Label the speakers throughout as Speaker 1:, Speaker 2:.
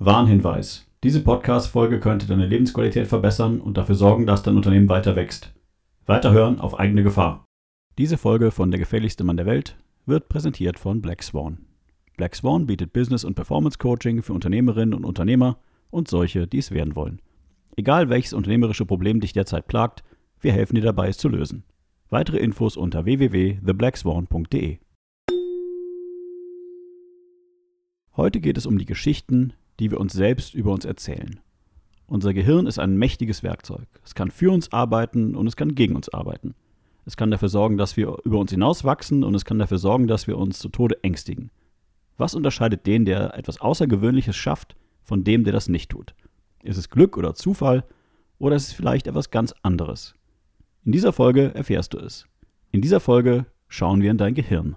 Speaker 1: Warnhinweis. Diese Podcast-Folge könnte deine Lebensqualität verbessern und dafür sorgen, dass dein Unternehmen weiter wächst. Weiterhören auf eigene Gefahr. Diese Folge von Der gefährlichste Mann der Welt wird präsentiert von Black Swan. Black Swan bietet Business- und Performance-Coaching für Unternehmerinnen und Unternehmer und solche, die es werden wollen. Egal welches unternehmerische Problem dich derzeit plagt, wir helfen dir dabei, es zu lösen. Weitere Infos unter www.theblackswan.de. Heute geht es um die Geschichten, die wir uns selbst über uns erzählen. Unser Gehirn ist ein mächtiges Werkzeug. Es kann für uns arbeiten und es kann gegen uns arbeiten. Es kann dafür sorgen, dass wir über uns hinauswachsen und es kann dafür sorgen, dass wir uns zu Tode ängstigen. Was unterscheidet den, der etwas Außergewöhnliches schafft, von dem, der das nicht tut? Ist es Glück oder Zufall oder ist es vielleicht etwas ganz anderes? In dieser Folge erfährst du es. In dieser Folge schauen wir in dein Gehirn.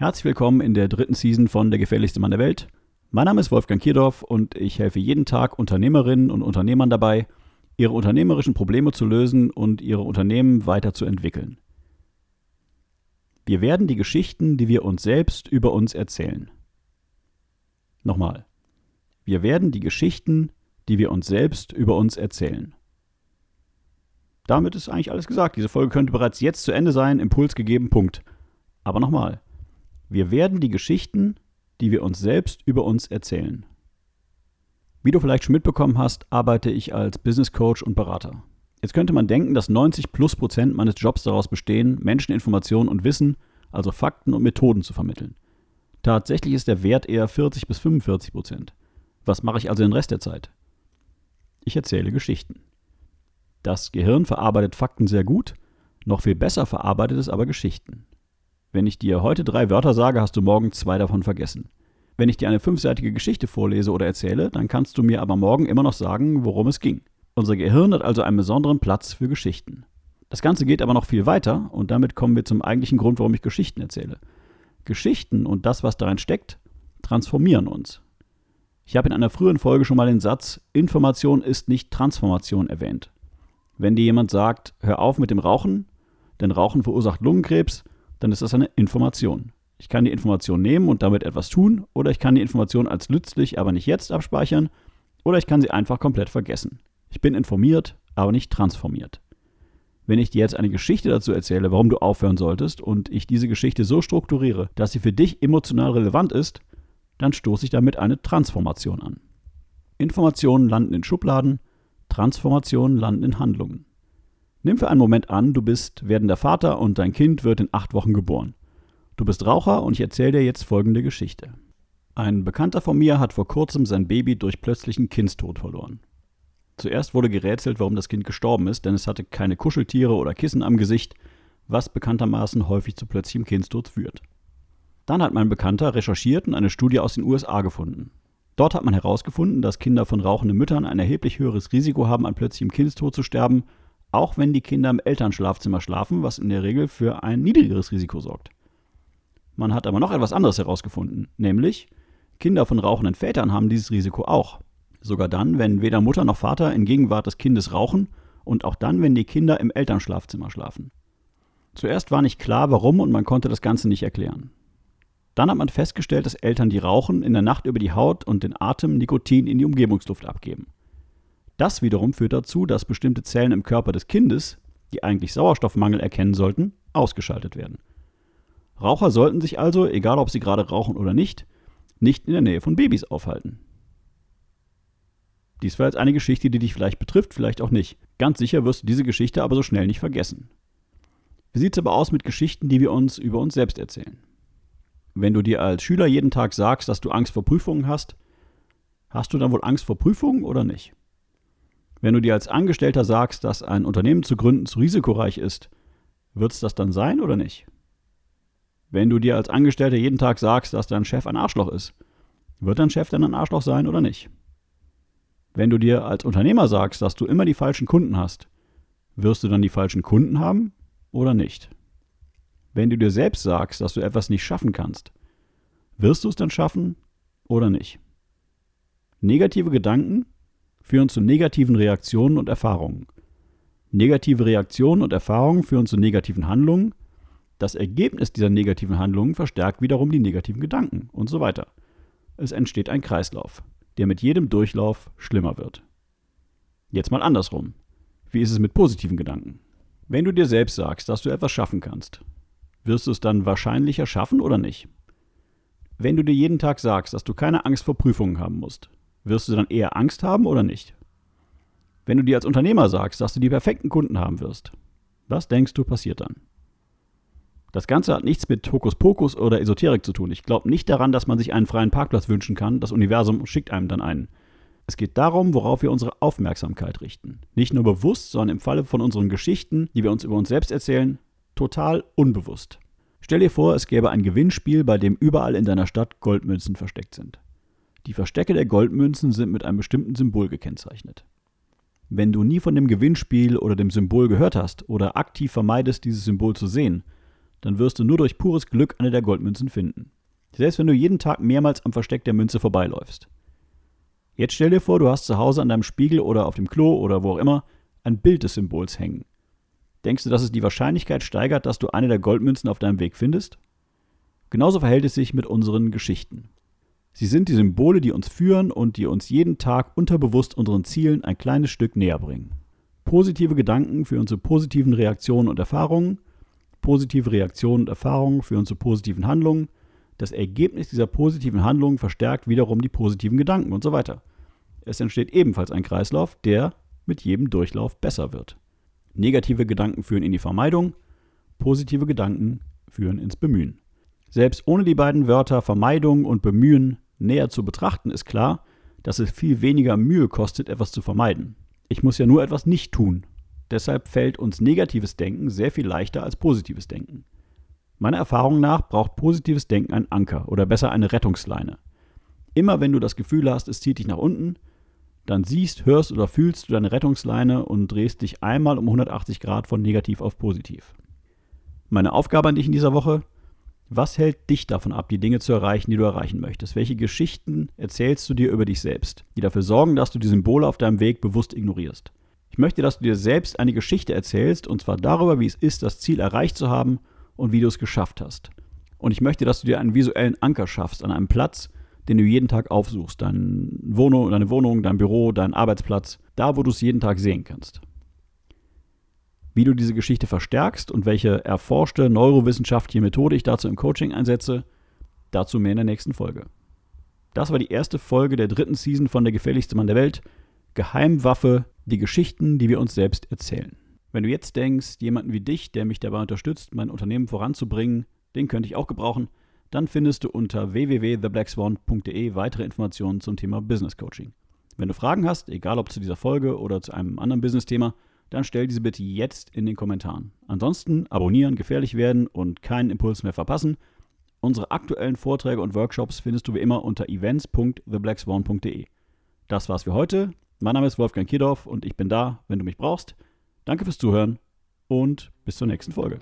Speaker 1: Herzlich willkommen in der dritten Season von Der gefährlichste Mann der Welt. Mein Name ist Wolfgang Kierdorf und ich helfe jeden Tag Unternehmerinnen und Unternehmern dabei, ihre unternehmerischen Probleme zu lösen und ihre Unternehmen weiterzuentwickeln. Wir werden die Geschichten, die wir uns selbst über uns erzählen. Nochmal. Wir werden die Geschichten, die wir uns selbst über uns erzählen. Damit ist eigentlich alles gesagt. Diese Folge könnte bereits jetzt zu Ende sein, Impuls gegeben, Punkt. Aber nochmal. Wir werden die Geschichten, die wir uns selbst über uns erzählen. Wie du vielleicht schon mitbekommen hast, arbeite ich als Business Coach und Berater. Jetzt könnte man denken, dass 90 plus Prozent meines Jobs daraus bestehen, Menschen Informationen und Wissen, also Fakten und Methoden zu vermitteln. Tatsächlich ist der Wert eher 40 bis 45 Prozent. Was mache ich also den Rest der Zeit? Ich erzähle Geschichten. Das Gehirn verarbeitet Fakten sehr gut, noch viel besser verarbeitet es aber Geschichten. Wenn ich dir heute drei Wörter sage, hast du morgen zwei davon vergessen. Wenn ich dir eine fünfseitige Geschichte vorlese oder erzähle, dann kannst du mir aber morgen immer noch sagen, worum es ging. Unser Gehirn hat also einen besonderen Platz für Geschichten. Das Ganze geht aber noch viel weiter und damit kommen wir zum eigentlichen Grund, warum ich Geschichten erzähle. Geschichten und das, was darin steckt, transformieren uns. Ich habe in einer früheren Folge schon mal den Satz Information ist nicht Transformation erwähnt. Wenn dir jemand sagt, hör auf mit dem Rauchen, denn Rauchen verursacht Lungenkrebs, dann ist das eine Information. Ich kann die Information nehmen und damit etwas tun, oder ich kann die Information als nützlich, aber nicht jetzt abspeichern, oder ich kann sie einfach komplett vergessen. Ich bin informiert, aber nicht transformiert. Wenn ich dir jetzt eine Geschichte dazu erzähle, warum du aufhören solltest, und ich diese Geschichte so strukturiere, dass sie für dich emotional relevant ist, dann stoße ich damit eine Transformation an. Informationen landen in Schubladen, Transformationen landen in Handlungen. Nimm für einen Moment an, du bist werdender Vater und dein Kind wird in acht Wochen geboren. Du bist Raucher und ich erzähle dir jetzt folgende Geschichte. Ein Bekannter von mir hat vor kurzem sein Baby durch plötzlichen Kindstod verloren. Zuerst wurde gerätselt, warum das Kind gestorben ist, denn es hatte keine Kuscheltiere oder Kissen am Gesicht, was bekanntermaßen häufig zu plötzlichem Kindstod führt. Dann hat mein Bekannter recherchiert und eine Studie aus den USA gefunden. Dort hat man herausgefunden, dass Kinder von rauchenden Müttern ein erheblich höheres Risiko haben, an plötzlichem Kindstod zu sterben auch wenn die Kinder im Elternschlafzimmer schlafen, was in der Regel für ein niedrigeres Risiko sorgt. Man hat aber noch etwas anderes herausgefunden, nämlich Kinder von rauchenden Vätern haben dieses Risiko auch. Sogar dann, wenn weder Mutter noch Vater in Gegenwart des Kindes rauchen und auch dann, wenn die Kinder im Elternschlafzimmer schlafen. Zuerst war nicht klar, warum und man konnte das Ganze nicht erklären. Dann hat man festgestellt, dass Eltern, die rauchen, in der Nacht über die Haut und den Atem Nikotin in die Umgebungsluft abgeben. Das wiederum führt dazu, dass bestimmte Zellen im Körper des Kindes, die eigentlich Sauerstoffmangel erkennen sollten, ausgeschaltet werden. Raucher sollten sich also, egal ob sie gerade rauchen oder nicht, nicht in der Nähe von Babys aufhalten. Dies war jetzt eine Geschichte, die dich vielleicht betrifft, vielleicht auch nicht. Ganz sicher wirst du diese Geschichte aber so schnell nicht vergessen. Wie sieht es aber aus mit Geschichten, die wir uns über uns selbst erzählen? Wenn du dir als Schüler jeden Tag sagst, dass du Angst vor Prüfungen hast, hast du dann wohl Angst vor Prüfungen oder nicht? Wenn du dir als Angestellter sagst, dass ein Unternehmen zu gründen zu risikoreich ist, Wird es das dann sein oder nicht? Wenn du dir als Angestellter jeden Tag sagst, dass dein Chef ein Arschloch ist, wird dein Chef dann ein Arschloch sein oder nicht? Wenn du dir als Unternehmer sagst, dass du immer die falschen Kunden hast, wirst du dann die falschen Kunden haben oder nicht? Wenn du dir selbst sagst, dass du etwas nicht schaffen kannst, wirst du es dann schaffen oder nicht? Negative Gedanken führen zu negativen Reaktionen und Erfahrungen. Negative Reaktionen und Erfahrungen führen zu negativen Handlungen. Das Ergebnis dieser negativen Handlungen verstärkt wiederum die negativen Gedanken und so weiter. Es entsteht ein Kreislauf, der mit jedem Durchlauf schlimmer wird. Jetzt mal andersrum. Wie ist es mit positiven Gedanken? Wenn du dir selbst sagst, dass du etwas schaffen kannst, wirst du es dann wahrscheinlicher schaffen oder nicht? Wenn du dir jeden Tag sagst, dass du keine Angst vor Prüfungen haben musst, wirst du dann eher Angst haben oder nicht? Wenn du dir als Unternehmer sagst, dass du die perfekten Kunden haben wirst, was denkst du passiert dann? Das Ganze hat nichts mit Hokuspokus oder Esoterik zu tun. Ich glaube nicht daran, dass man sich einen freien Parkplatz wünschen kann. Das Universum schickt einem dann einen. Es geht darum, worauf wir unsere Aufmerksamkeit richten. Nicht nur bewusst, sondern im Falle von unseren Geschichten, die wir uns über uns selbst erzählen, total unbewusst. Stell dir vor, es gäbe ein Gewinnspiel, bei dem überall in deiner Stadt Goldmünzen versteckt sind. Die Verstecke der Goldmünzen sind mit einem bestimmten Symbol gekennzeichnet. Wenn du nie von dem Gewinnspiel oder dem Symbol gehört hast oder aktiv vermeidest, dieses Symbol zu sehen, dann wirst du nur durch pures Glück eine der Goldmünzen finden. Selbst wenn du jeden Tag mehrmals am Versteck der Münze vorbeiläufst. Jetzt stell dir vor, du hast zu Hause an deinem Spiegel oder auf dem Klo oder wo auch immer ein Bild des Symbols hängen. Denkst du, dass es die Wahrscheinlichkeit steigert, dass du eine der Goldmünzen auf deinem Weg findest? Genauso verhält es sich mit unseren Geschichten. Sie sind die Symbole, die uns führen und die uns jeden Tag unterbewusst unseren Zielen ein kleines Stück näher bringen. Positive Gedanken führen zu positiven Reaktionen und Erfahrungen. Positive Reaktionen und Erfahrungen führen zu positiven Handlungen. Das Ergebnis dieser positiven Handlungen verstärkt wiederum die positiven Gedanken und so weiter. Es entsteht ebenfalls ein Kreislauf, der mit jedem Durchlauf besser wird. Negative Gedanken führen in die Vermeidung, positive Gedanken führen ins Bemühen. Selbst ohne die beiden Wörter Vermeidung und Bemühen näher zu betrachten, ist klar, dass es viel weniger Mühe kostet, etwas zu vermeiden. Ich muss ja nur etwas nicht tun. Deshalb fällt uns negatives Denken sehr viel leichter als positives Denken. Meiner Erfahrung nach braucht positives Denken einen Anker oder besser eine Rettungsleine. Immer wenn du das Gefühl hast, es zieht dich nach unten, dann siehst, hörst oder fühlst du deine Rettungsleine und drehst dich einmal um 180 Grad von negativ auf positiv. Meine Aufgabe an dich in dieser Woche, was hält dich davon ab, die Dinge zu erreichen, die du erreichen möchtest? Welche Geschichten erzählst du dir über dich selbst, die dafür sorgen, dass du die Symbole auf deinem Weg bewusst ignorierst? Ich möchte, dass du dir selbst eine Geschichte erzählst, und zwar darüber, wie es ist, das Ziel erreicht zu haben und wie du es geschafft hast. Und ich möchte, dass du dir einen visuellen Anker schaffst an einem Platz, den du jeden Tag aufsuchst. Deine Wohnung, deine Wohnung, dein Büro, dein Arbeitsplatz, da, wo du es jeden Tag sehen kannst. Wie du diese Geschichte verstärkst und welche erforschte neurowissenschaftliche Methode ich dazu im Coaching einsetze, dazu mehr in der nächsten Folge. Das war die erste Folge der dritten Season von Der gefährlichste Mann der Welt. Geheimwaffe, die Geschichten, die wir uns selbst erzählen. Wenn du jetzt denkst, jemanden wie dich, der mich dabei unterstützt, mein Unternehmen voranzubringen, den könnte ich auch gebrauchen, dann findest du unter www.theblackswan.de weitere Informationen zum Thema Business Coaching. Wenn du Fragen hast, egal ob zu dieser Folge oder zu einem anderen Business-Thema, dann stell diese bitte jetzt in den Kommentaren. Ansonsten abonnieren, gefährlich werden und keinen Impuls mehr verpassen. Unsere aktuellen Vorträge und Workshops findest du wie immer unter events.theblackswan.de. Das war's für heute. Mein Name ist Wolfgang Kierdorf und ich bin da, wenn du mich brauchst. Danke fürs Zuhören und bis zur nächsten Folge.